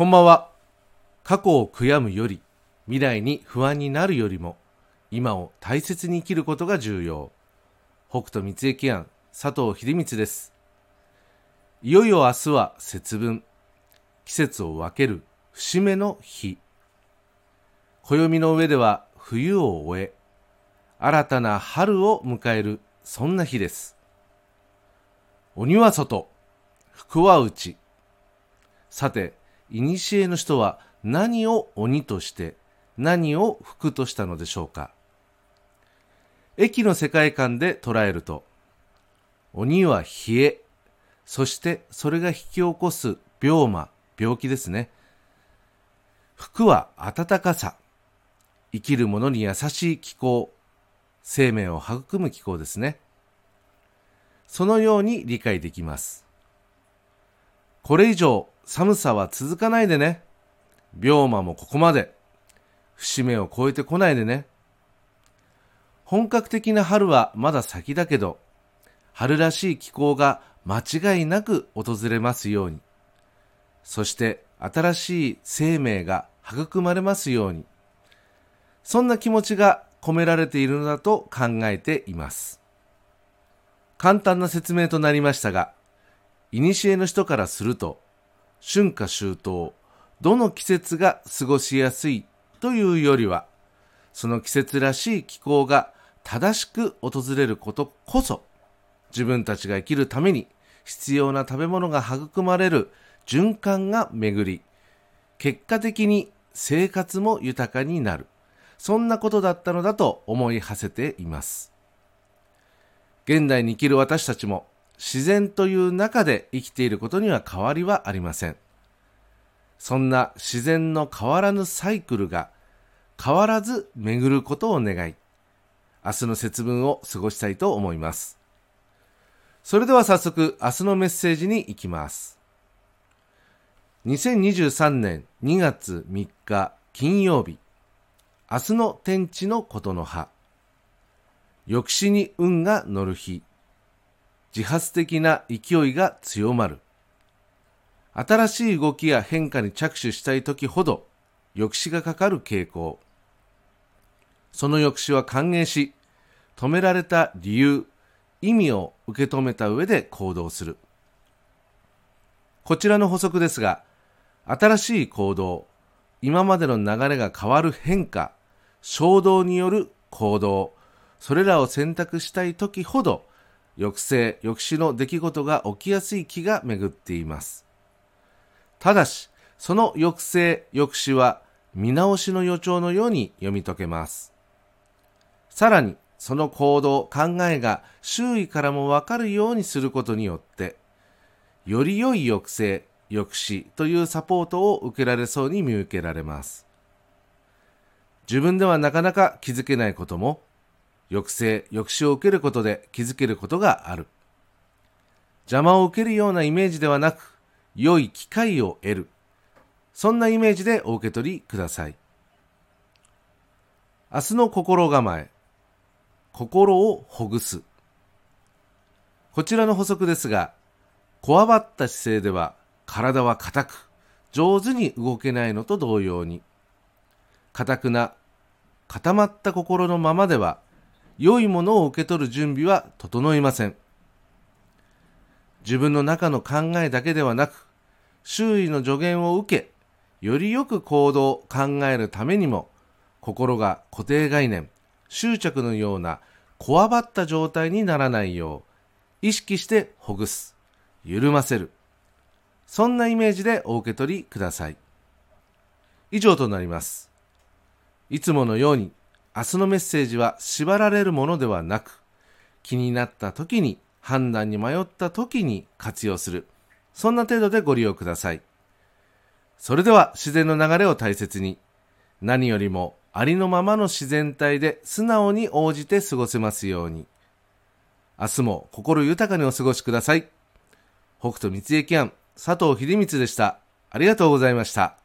こんばんは。過去を悔やむより、未来に不安になるよりも、今を大切に生きることが重要。北斗三重庵佐藤秀光です。いよいよ明日は節分。季節を分ける節目の日。暦の上では冬を終え、新たな春を迎える、そんな日です。鬼は外、福は内。さて、古の人は何を鬼として何を福としたのでしょうか？駅の世界観で捉えると鬼は冷えそしてそれが引き起こす病魔病気ですね。福は暖かさ生きる者に優しい気候生命を育む気候ですね。そのように理解できます。これ以上寒さは続かないでね。病魔もここまで。節目を超えてこないでね。本格的な春はまだ先だけど、春らしい気候が間違いなく訪れますように。そして新しい生命が育まれますように。そんな気持ちが込められているのだと考えています。簡単な説明となりましたが、古の人からすると、春夏秋冬、どの季節が過ごしやすいというよりは、その季節らしい気候が正しく訪れることこそ、自分たちが生きるために必要な食べ物が育まれる循環が巡り、結果的に生活も豊かになる。そんなことだったのだと思い馳せています。現代に生きる私たちも自然という中で生きていることには変わりはありません。そんな自然の変わらぬサイクルが変わらず巡ることを願い、明日の節分を過ごしたいと思います。それでは早速明日のメッセージに行きます。2023年2月3日金曜日、明日の天地のことの葉、抑止に運が乗る日、自発的な勢いが強まる。新しい動きや変化に着手したい時ほど抑止がかかる傾向。その抑止は歓迎し、止められた理由、意味を受け止めた上で行動する。こちらの補足ですが、新しい行動、今までの流れが変わる変化、衝動による行動、それらを選択したい時ほど抑制、抑止の出来事が起きやすい気が巡っています。ただし、その抑制、抑止は見直しの予兆のように読み解けます。さらに、その行動、考えが周囲からもわかるようにすることによって、より良い抑制、抑止というサポートを受けられそうに見受けられます。自分ではなかなか気づけないことも抑制、抑止を受けることで気づけることがある。邪魔を受けるようなイメージではなく、良い機会を得る。そんなイメージでお受け取りください。明日の心構え。心をほぐす。こちらの補足ですが、こわばった姿勢では体は硬く、上手に動けないのと同様に、硬くな、固まった心のままでは良いものを受け取る準備は整いません。自分の中の考えだけではなく、周囲の助言を受け、よりよく行動、考えるためにも、心が固定概念、執着のようなこわばった状態にならないよう、意識してほぐす、緩ませる。そんなイメージでお受け取りください。以上となります。いつものように明日のメッセージは縛られるものではなく、気になった時に、判断に迷った時に活用する。そんな程度でご利用ください。それでは自然の流れを大切に、何よりもありのままの自然体で素直に応じて過ごせますように。明日も心豊かにお過ごしください。北斗三重駅案佐藤秀光でした。ありがとうございました。